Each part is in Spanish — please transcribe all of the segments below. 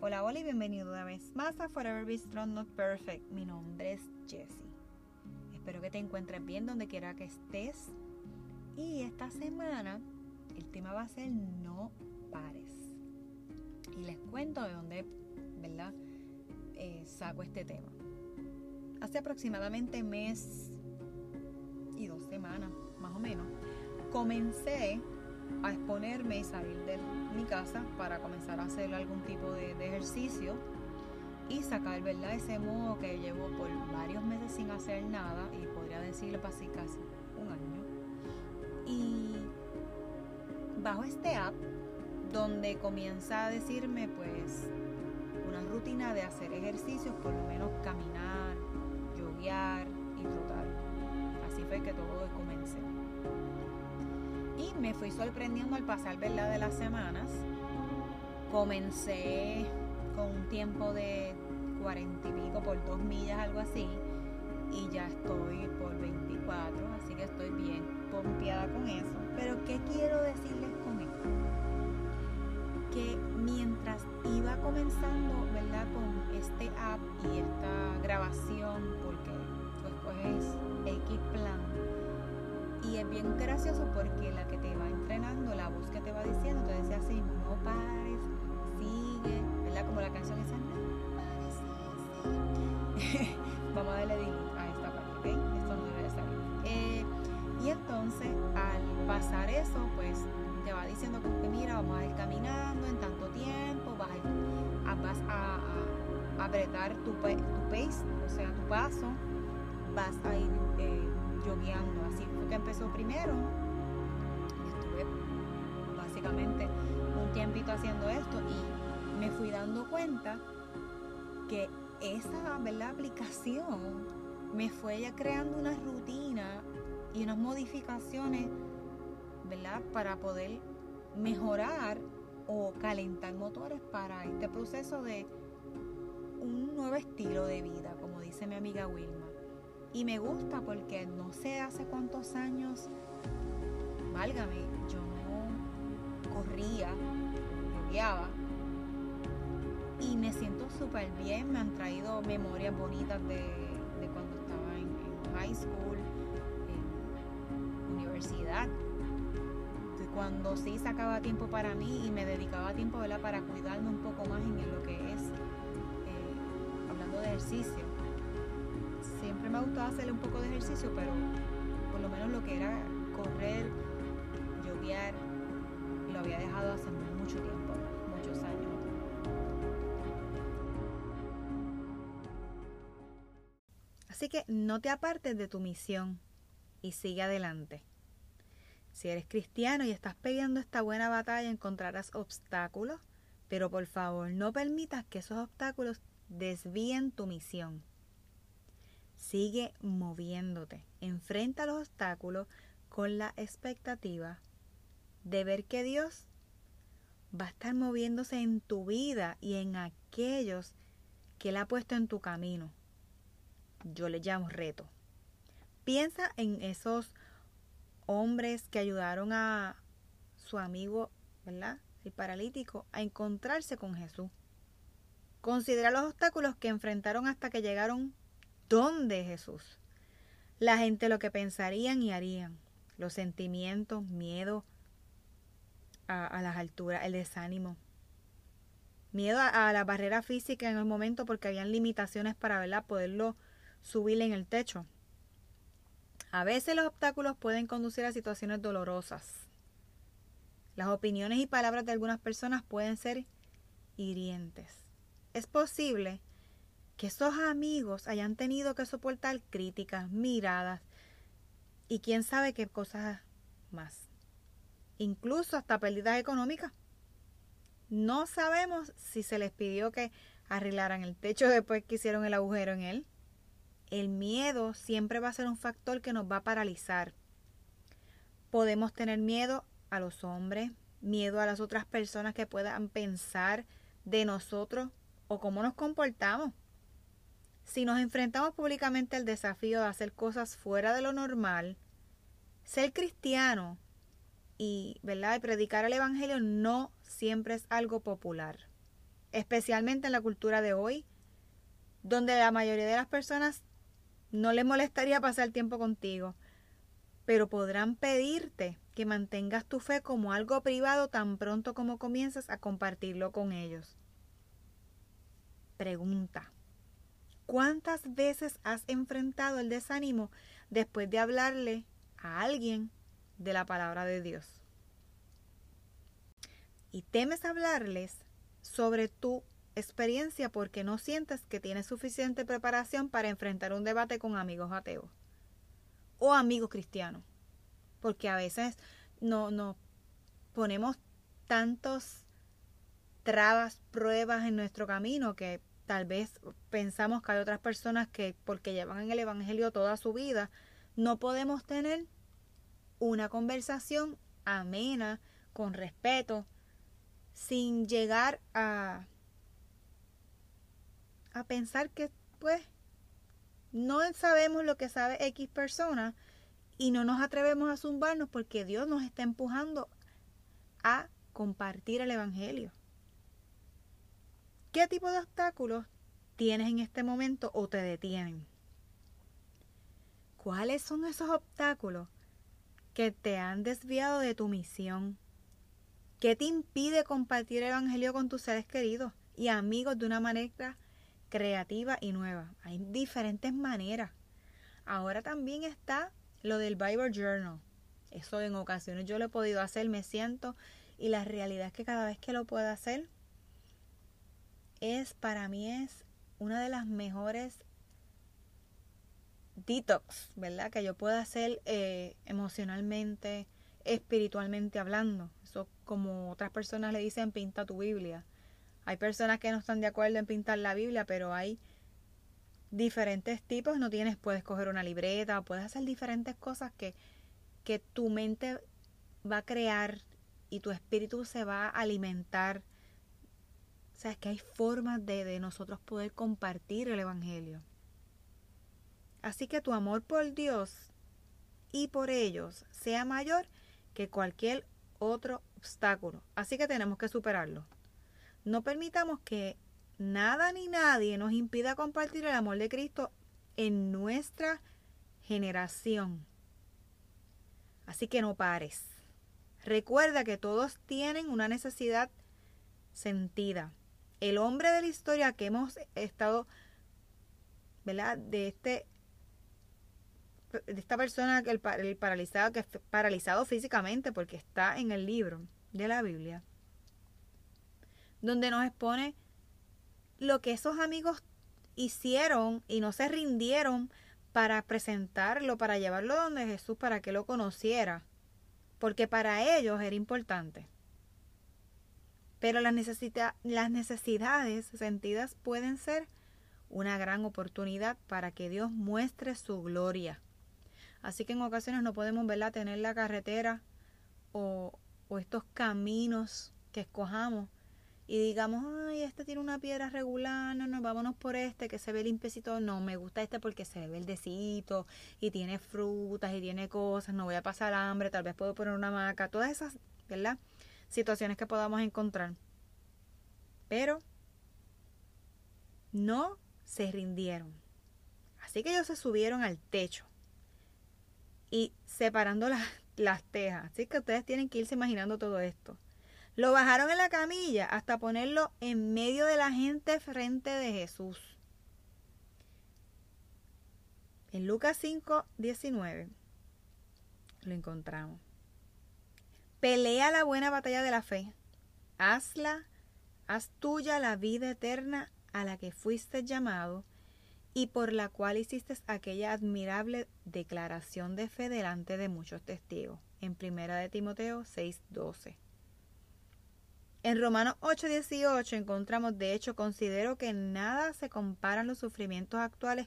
Hola, hola y bienvenido una vez más a Forever Be Strong Not Perfect. Mi nombre es Jessie. Espero que te encuentres bien donde quiera que estés. Y esta semana el tema va a ser no pares. Y les cuento de dónde, ¿verdad? Eh, saco este tema. Hace aproximadamente mes y dos semanas, más o menos, comencé a exponerme y salir de mi casa para comenzar a hacer algún tipo de, ejercicio y sacar ¿verdad? ese modo que llevo por varios meses sin hacer nada y podría decirle casi casi un año. Y bajo este app donde comienza a decirme pues una rutina de hacer ejercicios, por lo menos caminar, yoguear y trotar. Así fue que todo comencé. Me fui sorprendiendo al pasar ¿verdad? de las semanas. Comencé con un tiempo de cuarenta y pico por dos millas, algo así. Y ya estoy por 24, así que estoy bien pompeada con eso. Pero ¿qué quiero decirles con esto? Que mientras iba comenzando, ¿verdad? Con este app y esta grabación, porque tú escoges X plan y es bien gracioso porque la que te va entrenando, la voz que te va diciendo, te decía así, no pares, sigue, ¿verdad? Como la canción esa, no pares, sigue, Vamos a darle a esta parte, ¿ok? Esto no debe salir. Eh, y entonces, al pasar eso, pues te va diciendo que mira, vamos a ir caminando en tanto tiempo, vas a, vas a, apretar tu, tu pace, o sea, tu paso, vas a ir eh, yogueando, así que empezó primero. Estuve básicamente un tiempito haciendo esto y me fui dando cuenta que esa ¿verdad? aplicación me fue ya creando una rutina y unas modificaciones ¿verdad? para poder mejorar o calentar motores para este proceso de un nuevo estilo de vida, como dice mi amiga Wilma. Y me gusta porque no sé hace cuántos años, válgame, yo no corría, guiaba. Y me siento súper bien, me han traído memorias bonitas de, cuando estaba en, high school, en universidad. De cuando sí sacaba tiempo para mí y me dedicaba tiempo para cuidarme un poco más en lo que es, eh, hablando de ejercicio siempre me ha gustado hacerle un poco de ejercicio, pero por lo menos lo que era correr, yoguear, lo había dejado hace mucho tiempo, muchos años. Así que no te apartes de tu misión y sigue adelante. Si eres cristiano y estás peleando esta buena batalla, encontrarás obstáculos, pero por favor no permitas que esos obstáculos desvíen tu misión. Sigue moviéndote. Enfrenta los obstáculos con la expectativa de ver que Dios va a estar moviéndose en tu vida y en aquellos que Él ha puesto en tu camino. Yo le llamo reto. Piensa en esos hombres que ayudaron a su amigo, ¿verdad? El paralítico, a encontrarse con Jesús. Considera los obstáculos que enfrentaron hasta que llegaron ¿Dónde Jesús? La gente lo que pensarían y harían, los sentimientos, miedo a, las alturas, el desánimo, miedo a, la barrera física en el momento porque habían limitaciones para ¿verdad? poderlo subir en el techo. A veces los obstáculos pueden conducir a situaciones dolorosas. Las opiniones y palabras de algunas personas pueden ser hirientes. Es posible que esos amigos hayan tenido que soportar críticas, miradas y quién sabe qué cosas más. Incluso hasta pérdidas económicas. No sabemos si se les pidió que arreglaran el techo después que hicieron el agujero en él. El miedo siempre va a ser un factor que nos va a paralizar. Podemos tener miedo a los hombres, miedo a las otras personas que puedan pensar de nosotros o cómo nos comportamos. Si nos enfrentamos públicamente al desafío de hacer cosas fuera de lo normal, ser cristiano y, ¿verdad? y predicar el Evangelio no siempre es algo popular. especialmente en la cultura de hoy, donde la mayoría de las personas no les molestaría pasar tiempo contigo, pero podrán pedirte que mantengas tu fe como algo privado tan pronto como comiences a compartirlo con ellos. Pregunta. ¿Cuántas veces has enfrentado el desánimo después de hablarle a alguien de la palabra de Dios? Y temes hablarles sobre tu experiencia porque no sientes que tienes suficiente preparación para enfrentar un debate con amigos ateos o amigos cristianos. Porque a veces no nos ponemos tantos trabas, pruebas en nuestro camino que tal vez pensamos que hay otras personas que porque llevan en el Evangelio toda su vida, no podemos tener una conversación amena, con respeto, sin llegar a a pensar que pues no sabemos lo que sabe X persona y no nos atrevemos a zumbarnos porque Dios nos está empujando a compartir el Evangelio. ¿Qué tipo de obstáculos tienes en este momento o te detienen? ¿Cuáles son esos obstáculos que te han desviado de tu misión? ¿Qué te impide compartir el Evangelio con tus seres queridos y amigos de una manera creativa y nueva. Hay diferentes maneras. Ahora también está lo del Bible Journal. Eso en ocasiones yo lo he podido hacer, me siento, y la realidad es que cada vez que lo puedo hacer, es para mí es una de las mejores detox, ¿verdad? Que yo pueda hacer eh, emocionalmente, espiritualmente hablando. Eso como otras personas le dicen, pinta tu Biblia. Hay personas que no están de acuerdo en pintar la Biblia, pero hay diferentes tipos. No tienes, puedes coger una libreta, puedes hacer diferentes cosas que, que tu mente va a crear y tu espíritu se va a alimentar. O sea, es que hay formas de, de nosotros poder compartir el Evangelio. Así que tu amor por Dios y por ellos sea mayor que cualquier otro obstáculo. Así que tenemos que superarlo. No permitamos que nada ni nadie nos impida compartir el amor de Cristo en nuestra generación. Así que no pares. Recuerda que todos tienen una necesidad sentida. El hombre de la historia que hemos estado, ¿verdad? De este de esta persona el, el paralizado que es paralizado físicamente porque está en el libro de la Biblia donde nos expone lo que esos amigos hicieron y no se rindieron para presentarlo, para llevarlo donde Jesús, para que lo conociera, porque para ellos era importante. Pero las, las necesidades sentidas pueden ser una gran oportunidad para que Dios muestre su gloria. Así que en ocasiones no podemos verla tener la carretera o, o estos caminos que escojamos y digamos, ay, este tiene una piedra regular, no, no, vámonos por este que se ve limpiecito. No, me gusta este porque se ve verdecito y tiene frutas y tiene cosas, no voy a pasar hambre, tal vez puedo poner una maca, todas esas, ¿verdad? Situaciones que podamos encontrar. Pero no se rindieron. Así que ellos se subieron al techo y separando las, las tejas. Así que ustedes tienen que irse imaginando todo esto lo bajaron en la camilla hasta ponerlo en medio de la gente frente de Jesús. En Lucas 5, 19 lo encontramos. Pelea la buena batalla de la fe. Hazla, haz tuya la vida eterna a la que fuiste llamado y por la cual hiciste aquella admirable declaración de fe delante de muchos testigos. En primera de Timoteo 6, 12. En Romanos 8:18 encontramos, de hecho, considero que nada se comparan los sufrimientos actuales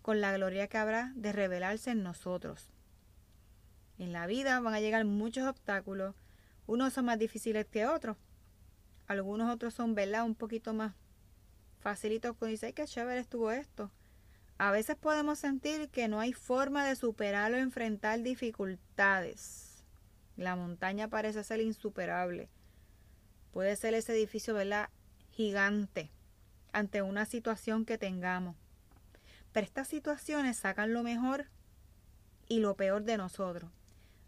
con la gloria que habrá de revelarse en nosotros. En la vida van a llegar muchos obstáculos, unos son más difíciles que otros, algunos otros son, ¿verdad?, un poquito más facilitos, con dice, qué chévere estuvo esto. A veces podemos sentir que no hay forma de superarlo o enfrentar dificultades. La montaña parece ser insuperable. Puede ser ese edificio, ¿verdad? gigante ante una situación que tengamos. Pero estas situaciones sacan lo mejor y lo peor de nosotros.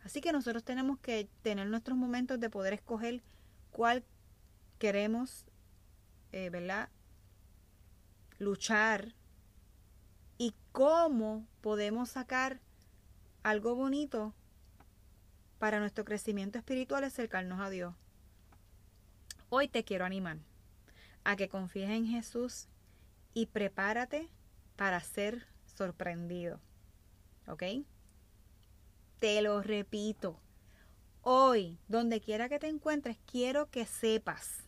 Así que nosotros tenemos que tener nuestros momentos de poder escoger cuál queremos, eh, ¿verdad? Luchar y cómo podemos sacar algo bonito para nuestro crecimiento espiritual acercarnos a Dios. Hoy te quiero animar a que confíes en Jesús y prepárate para ser sorprendido. ¿Ok? Te lo repito. Hoy, donde quiera que te encuentres, quiero que sepas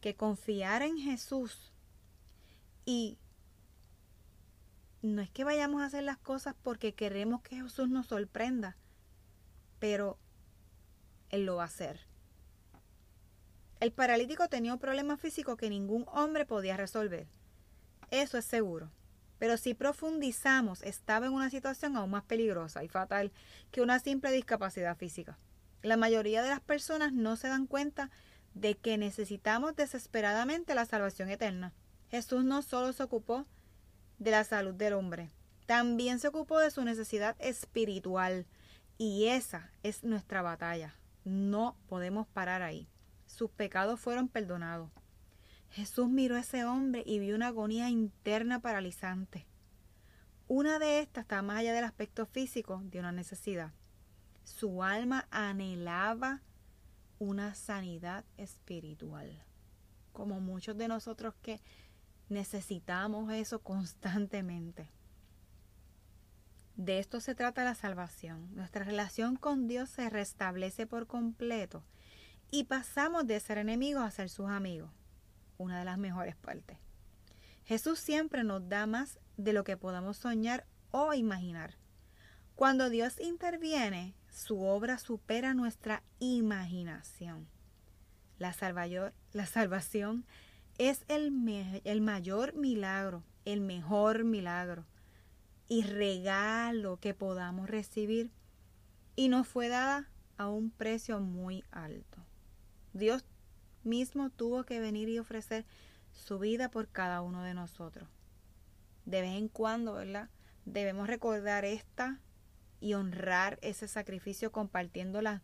que confiar en Jesús y no es que vayamos a hacer las cosas porque queremos que Jesús nos sorprenda, pero Él lo va a hacer. El paralítico tenía un problema físico que ningún hombre podía resolver. Eso es seguro. Pero si profundizamos, estaba en una situación aún más peligrosa y fatal que una simple discapacidad física. La mayoría de las personas no se dan cuenta de que necesitamos desesperadamente la salvación eterna. Jesús no solo se ocupó de la salud del hombre, también se ocupó de su necesidad espiritual. Y esa es nuestra batalla. No podemos parar ahí. Sus pecados fueron perdonados. Jesús miró a ese hombre y vio una agonía interna paralizante. Una de estas está más allá del aspecto físico de una necesidad. Su alma anhelaba una sanidad espiritual, como muchos de nosotros que Necesitamos eso constantemente. De esto se trata la salvación. Nuestra relación con Dios se restablece por completo y pasamos de ser enemigos a ser sus amigos. Una de las mejores partes. Jesús siempre nos da más de lo que podamos soñar o imaginar. Cuando Dios interviene, su obra supera nuestra imaginación. La, salvación es el, el mayor milagro, el mejor milagro y regalo que podamos recibir y nos fue dada a un precio muy alto. Dios mismo tuvo que venir y ofrecer su vida por cada uno de nosotros. De vez en cuando, ¿verdad? Debemos recordar esta y honrar ese sacrificio compartiendo las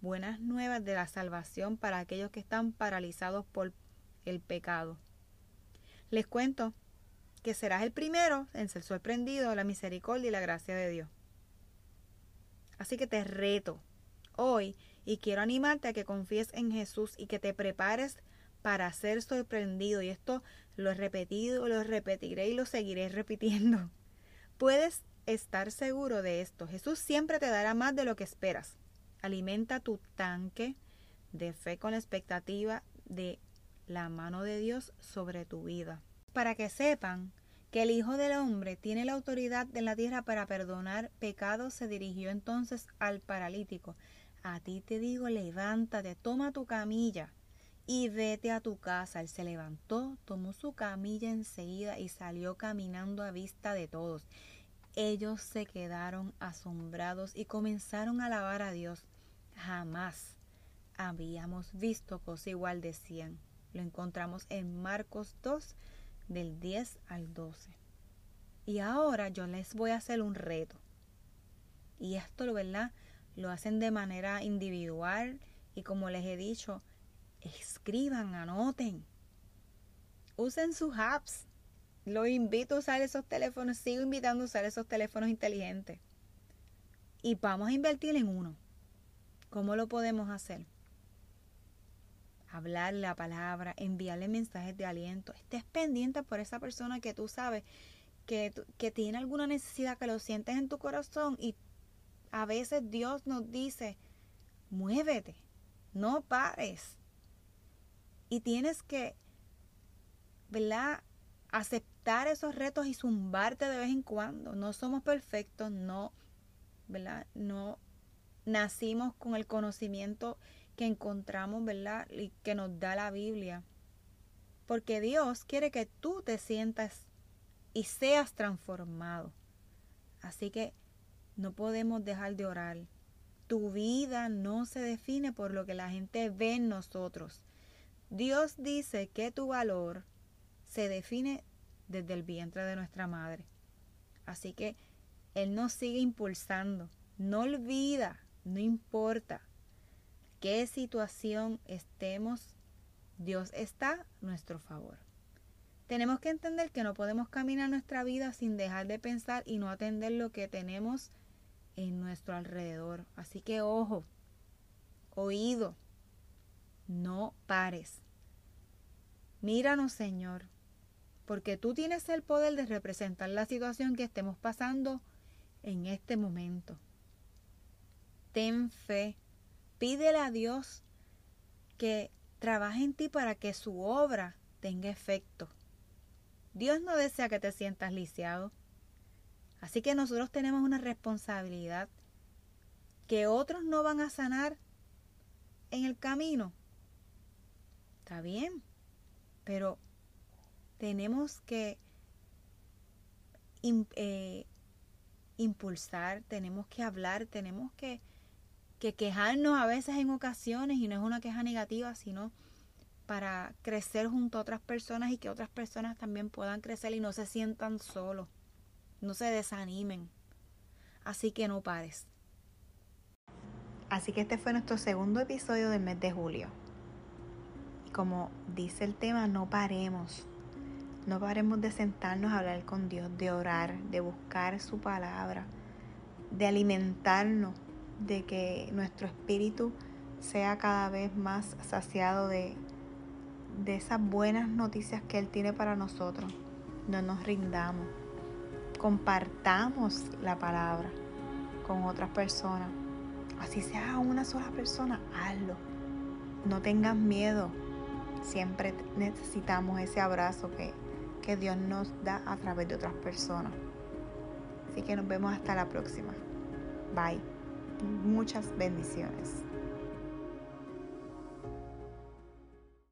buenas nuevas de la salvación para aquellos que están paralizados por el pecado. Les cuento que serás el primero en ser sorprendido de la misericordia y la gracia de Dios. Así que te reto hoy y quiero animarte a que confíes en Jesús y que te prepares para ser sorprendido. Y esto lo he repetido, lo repetiré y lo seguiré repitiendo. Puedes estar seguro de esto. Jesús siempre te dará más de lo que esperas. Alimenta tu tanque de fe con la expectativa de la mano de Dios sobre tu vida. Para que sepan que el Hijo del Hombre tiene la autoridad en la tierra para perdonar pecados, se dirigió entonces al paralítico. A ti te digo, levántate, toma tu camilla y vete a tu casa. Él se levantó, tomó su camilla enseguida y salió caminando a vista de todos. Ellos se quedaron asombrados y comenzaron a alabar a Dios. Jamás habíamos visto cosa igual, decían. Lo encontramos en Marcos 2 del 10 al 12. Y ahora yo les voy a hacer un reto. Y esto, ¿verdad? Lo hacen de manera individual y como les he dicho, escriban, anoten. Usen sus apps. Los invito a usar esos teléfonos, sigo invitando a usar esos teléfonos inteligentes. Y vamos a invertir en uno. ¿Cómo lo podemos hacer? hablarle la palabra, enviarle mensajes de aliento. Estés pendiente por esa persona que tú sabes que, que tiene alguna necesidad, que lo sientes en tu corazón y a veces Dios nos dice, muévete, no pares. Y tienes que, ¿verdad? Aceptar esos retos y zumbarte de vez en cuando. No somos perfectos, no, ¿verdad? No nacimos con el conocimiento que encontramos, ¿verdad? Y que nos da la Biblia. Porque Dios quiere que tú te sientas y seas transformado. Así que no podemos dejar de orar. Tu vida no se define por lo que la gente ve en nosotros. Dios dice que tu valor se define desde el vientre de nuestra madre. Así que Él nos sigue impulsando. No olvida, no importa qué situación estemos, Dios está a nuestro favor. Tenemos que entender que no podemos caminar nuestra vida sin dejar de pensar y no atender lo que tenemos en nuestro alrededor. Así que ojo, oído, no pares. Míranos, Señor, porque tú tienes el poder de representar la situación que estemos pasando en este momento. Ten fe, pídele a Dios que trabaje en ti para que su obra tenga efecto. Dios no desea que te sientas lisiado. Así que nosotros tenemos una responsabilidad que otros no van a sanar en el camino. Está bien, pero tenemos que eh, impulsar, tenemos que hablar, tenemos que, que quejarnos a veces en ocasiones y no es una queja negativa, sino para crecer junto a otras personas y que otras personas también puedan crecer y no se sientan solos, no se desanimen. Así que no pares. Así que este fue nuestro segundo episodio del mes de julio. Y como dice el tema, no paremos. No paremos de sentarnos a hablar con Dios, de orar, de buscar su palabra, de alimentarnos, de que nuestro espíritu sea cada vez más saciado de, de esas buenas noticias que Él tiene para nosotros. No nos rindamos. Compartamos la palabra con otras personas. Así sea una sola persona, hazlo. No tengas miedo. Siempre necesitamos ese abrazo que, que Dios nos da a través de otras personas. Así que nos vemos hasta la próxima. Bye. Muchas bendiciones.